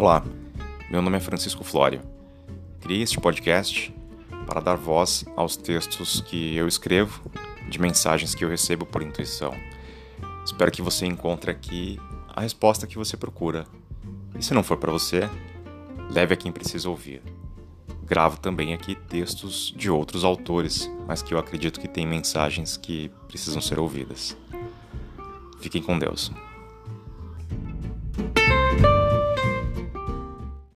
Olá, meu nome é Francisco Flório. Criei este podcast para dar voz aos textos que eu escrevo, de mensagens que eu recebo por intuição. Espero que você encontre aqui a resposta que você procura. E se não for para você, leve a quem precisa ouvir. Gravo também aqui textos de outros autores, mas que eu acredito que têm mensagens que precisam ser ouvidas. Fiquem com Deus.